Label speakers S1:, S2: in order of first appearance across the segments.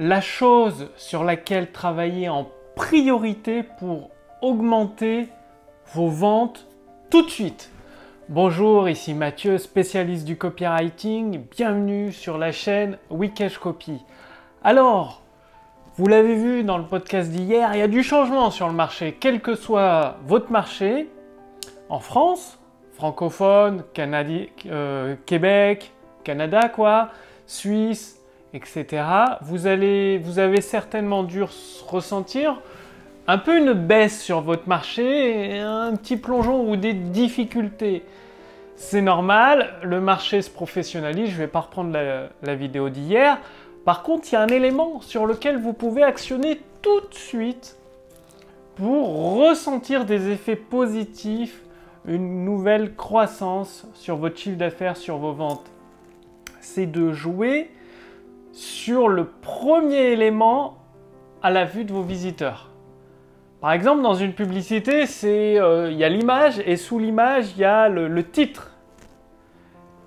S1: la chose sur laquelle travailler en priorité pour augmenter vos ventes tout de suite. Bonjour, ici Mathieu, spécialiste du copywriting. Bienvenue sur la chaîne Wikesh Copy. Alors, vous l'avez vu dans le podcast d'hier, il y a du changement sur le marché, quel que soit votre marché, en France, francophone, euh, Québec, Canada, quoi, Suisse, etc. Vous, allez, vous avez certainement dû ressentir un peu une baisse sur votre marché, un petit plongeon ou des difficultés. C'est normal, le marché se professionnalise, je ne vais pas reprendre la vidéo d'hier. Par contre, il y a un élément sur lequel vous pouvez actionner tout de suite pour ressentir des effets positifs, une nouvelle croissance sur votre chiffre d'affaires, sur vos ventes. C'est de jouer sur le premier élément à la vue de vos visiteurs. Par exemple, dans une publicité, euh, il y a l'image et sous l'image, il y a le titre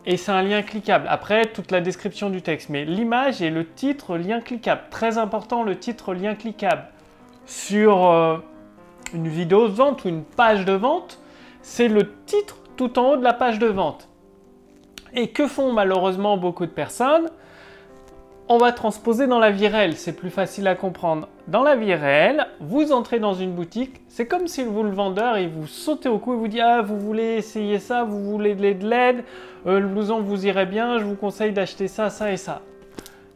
S1: et c'est un lien cliquable. Après, toute la description du texte. Mais l'image et le titre, lien cliquable. Très important, le titre, lien cliquable. Sur euh, une vidéo de vente ou une page de vente, c'est le titre tout en haut de la page de vente. Et que font malheureusement beaucoup de personnes? On va transposer dans la vie réelle, c'est plus facile à comprendre. Dans la vie réelle, vous entrez dans une boutique, c'est comme si vous le vendeur, il vous sautez au cou et vous dit ah vous voulez essayer ça, vous voulez de l'aide, euh, le blouson vous irait bien, je vous conseille d'acheter ça, ça et ça.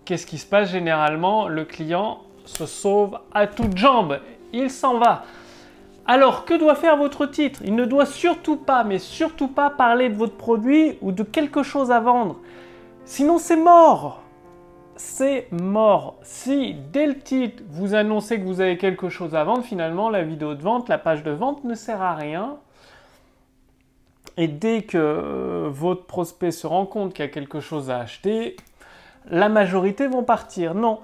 S1: Qu'est-ce qui se passe généralement? Le client se sauve à toutes jambes, il s'en va. Alors que doit faire votre titre? Il ne doit surtout pas, mais surtout pas parler de votre produit ou de quelque chose à vendre. Sinon c'est mort c'est mort. Si dès le titre vous annoncez que vous avez quelque chose à vendre, finalement la vidéo de vente, la page de vente ne sert à rien. Et dès que euh, votre prospect se rend compte qu'il y a quelque chose à acheter, la majorité vont partir. Non,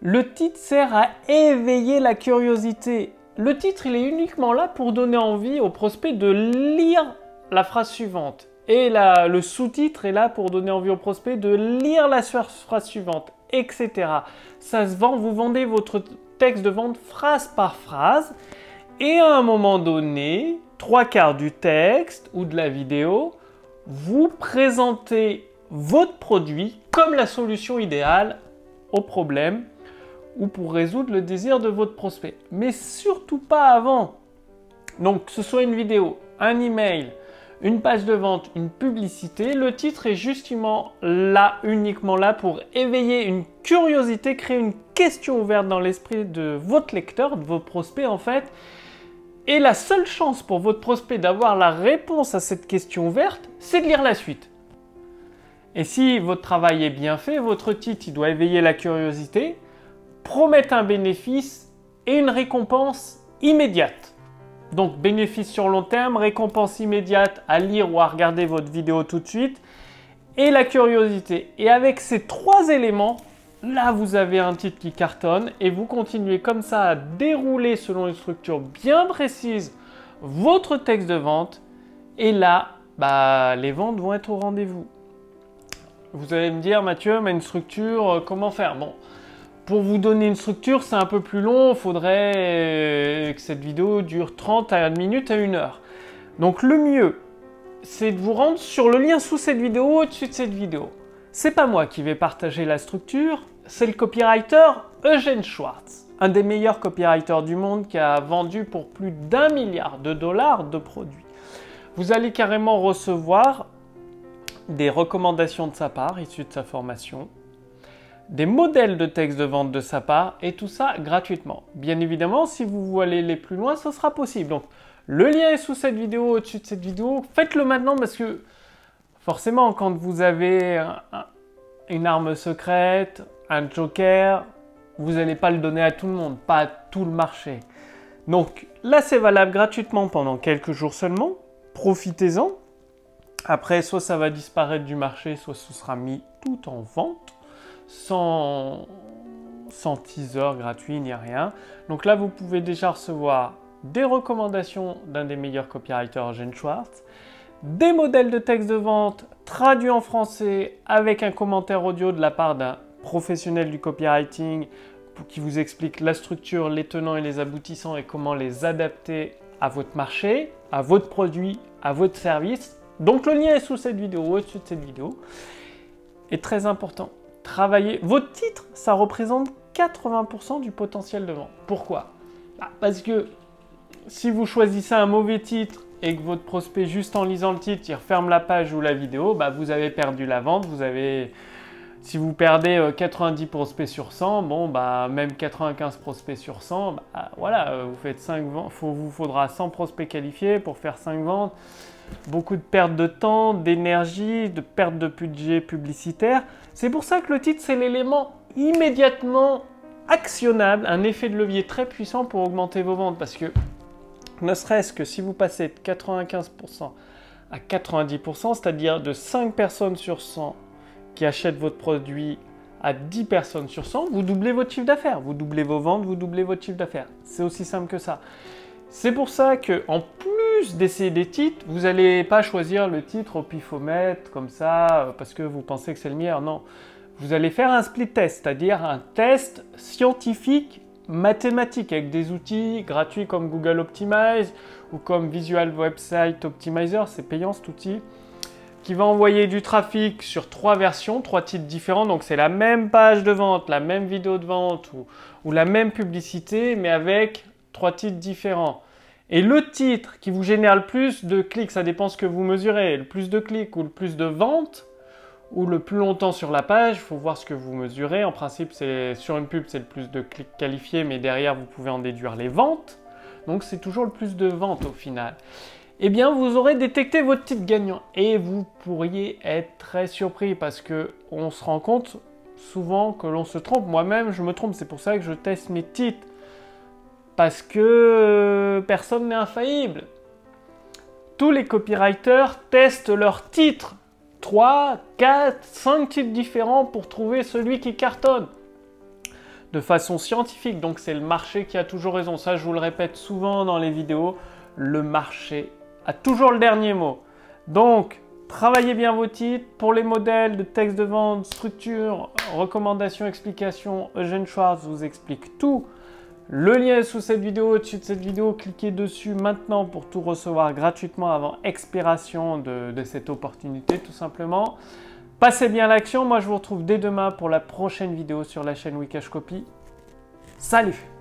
S1: le titre sert à éveiller la curiosité. Le titre, il est uniquement là pour donner envie au prospect de lire la phrase suivante. Et le sous-titre est là pour donner envie au prospect de lire la phrase suivante etc. Ça se vend, vous vendez votre texte de vente phrase par phrase et à un moment donné, trois quarts du texte ou de la vidéo, vous présentez votre produit comme la solution idéale au problème ou pour résoudre le désir de votre prospect. Mais surtout pas avant. Donc que ce soit une vidéo, un email, une page de vente, une publicité, le titre est justement là, uniquement là pour éveiller une curiosité, créer une question ouverte dans l'esprit de votre lecteur, de vos prospects en fait. Et la seule chance pour votre prospect d'avoir la réponse à cette question ouverte, c'est de lire la suite. Et si votre travail est bien fait, votre titre doit éveiller la curiosité, promettre un bénéfice et une récompense immédiate. Donc bénéfice sur long terme, récompense immédiate à lire ou à regarder votre vidéo tout de suite, et la curiosité. Et avec ces trois éléments, là vous avez un titre qui cartonne et vous continuez comme ça à dérouler selon une structure bien précise votre texte de vente. Et là, bah, les ventes vont être au rendez-vous. Vous allez me dire, Mathieu, mais une structure, euh, comment faire? Bon, pour vous donner une structure, c'est un peu plus long. Il faudrait euh, que cette vidéo dure 30 minutes à 1 heure. Donc le mieux, c'est de vous rendre sur le lien sous cette vidéo, au-dessus de cette vidéo. C'est pas moi qui vais partager la structure, c'est le copywriter Eugène Schwartz, un des meilleurs copywriters du monde qui a vendu pour plus d'un milliard de dollars de produits. Vous allez carrément recevoir des recommandations de sa part issues de sa formation, des modèles de texte de vente de sa part et tout ça gratuitement. Bien évidemment, si vous voulez aller plus loin, ce sera possible. Donc, le lien est sous cette vidéo, au-dessus de cette vidéo. Faites-le maintenant parce que forcément, quand vous avez une arme secrète, un joker, vous n'allez pas le donner à tout le monde, pas à tout le marché. Donc là, c'est valable gratuitement pendant quelques jours seulement. Profitez-en. Après, soit ça va disparaître du marché, soit ce sera mis tout en vente sans, teaser gratuit ni rien. Donc là, vous pouvez déjà recevoir des recommandations d'un des meilleurs copywriters, Eugene Schwartz, des modèles de texte de vente traduits en français avec un commentaire audio de la part d'un professionnel du copywriting, qui vous explique la structure, les tenants et les aboutissants et comment les adapter à votre marché, à votre produit, à votre service. Donc le lien est sous cette vidéo, au-dessus de cette vidéo. Et très important, travailler. Votre titre, ça représente 80% du potentiel de vente. Pourquoi? Bah, Parce que si vous choisissez un mauvais titre et que votre prospect, juste en lisant le titre, il referme la page ou la vidéo, bah, vous avez perdu la vente, si vous perdez 90 euh, prospects sur 100, bon, bah, même 95 prospects sur 100, bah, voilà, euh, vous faites 5 ventes, vous faudra 100 prospects qualifiés pour faire 5 ventes. Beaucoup de perte de temps, d'énergie, de perte de budget publicitaire. C'est pour ça que le titre, c'est l'élément immédiatement actionnable, un effet de levier très puissant pour augmenter vos ventes. Parce que, ne serait-ce que si vous passez de 95% à 90%, c'est-à-dire de 5 personnes sur 100 qui achètent votre produit à 10 personnes sur 100, vous doublez votre chiffre d'affaires. Vous doublez vos ventes, vous doublez votre chiffre d'affaires. C'est aussi simple que ça. C'est pour ça que, en plus d'essayer des titres, vous n'allez pas choisir le titre au pifomètre comme ça euh, parce que vous pensez que c'est le meilleur. Non, vous allez faire un split test, c'est-à-dire un test scientifique mathématique avec des outils gratuits comme Google Optimize ou comme Visual Website Optimizer. C'est payant cet outil qui va envoyer du trafic sur trois versions, trois titres différents. Donc c'est la même page de vente, la même vidéo de vente ou, la même publicité, mais avec trois titres différents. Et le titre qui vous génère le plus de clics, ça dépend ce que vous mesurez, le plus de clics ou le plus de ventes, ou le plus longtemps sur la page, il faut voir ce que vous mesurez. En principe, sur une pub, c'est le plus de clics qualifiés, mais derrière, vous pouvez en déduire les ventes. Donc c'est toujours le plus de ventes au final eh bien vous aurez détecté votre titre gagnant et vous pourriez être très surpris parce que on se rend compte souvent que l'on se trompe. Moi-même, je me trompe, c'est pour ça que je teste mes titres parce que euh, personne n'est infaillible. Tous les copywriters testent leurs titres 3, 4, 5 titres différents pour trouver celui qui cartonne de façon scientifique. Donc c'est le marché qui a toujours raison. Ça, je vous le répète souvent dans les vidéos. Le marché a toujours le dernier mot. Donc, travaillez bien vos titres. Pour les modèles de texte de vente, structure, recommandations, explications, Eugène Schwartz vous explique tout. Le lien est sous cette vidéo, au-dessus de cette vidéo. Cliquez dessus maintenant pour tout recevoir gratuitement avant expiration de, cette opportunité, tout simplement. Passez bien l'action. Moi, je vous retrouve dès demain pour la prochaine vidéo sur la chaîne Wikash Copy. Salut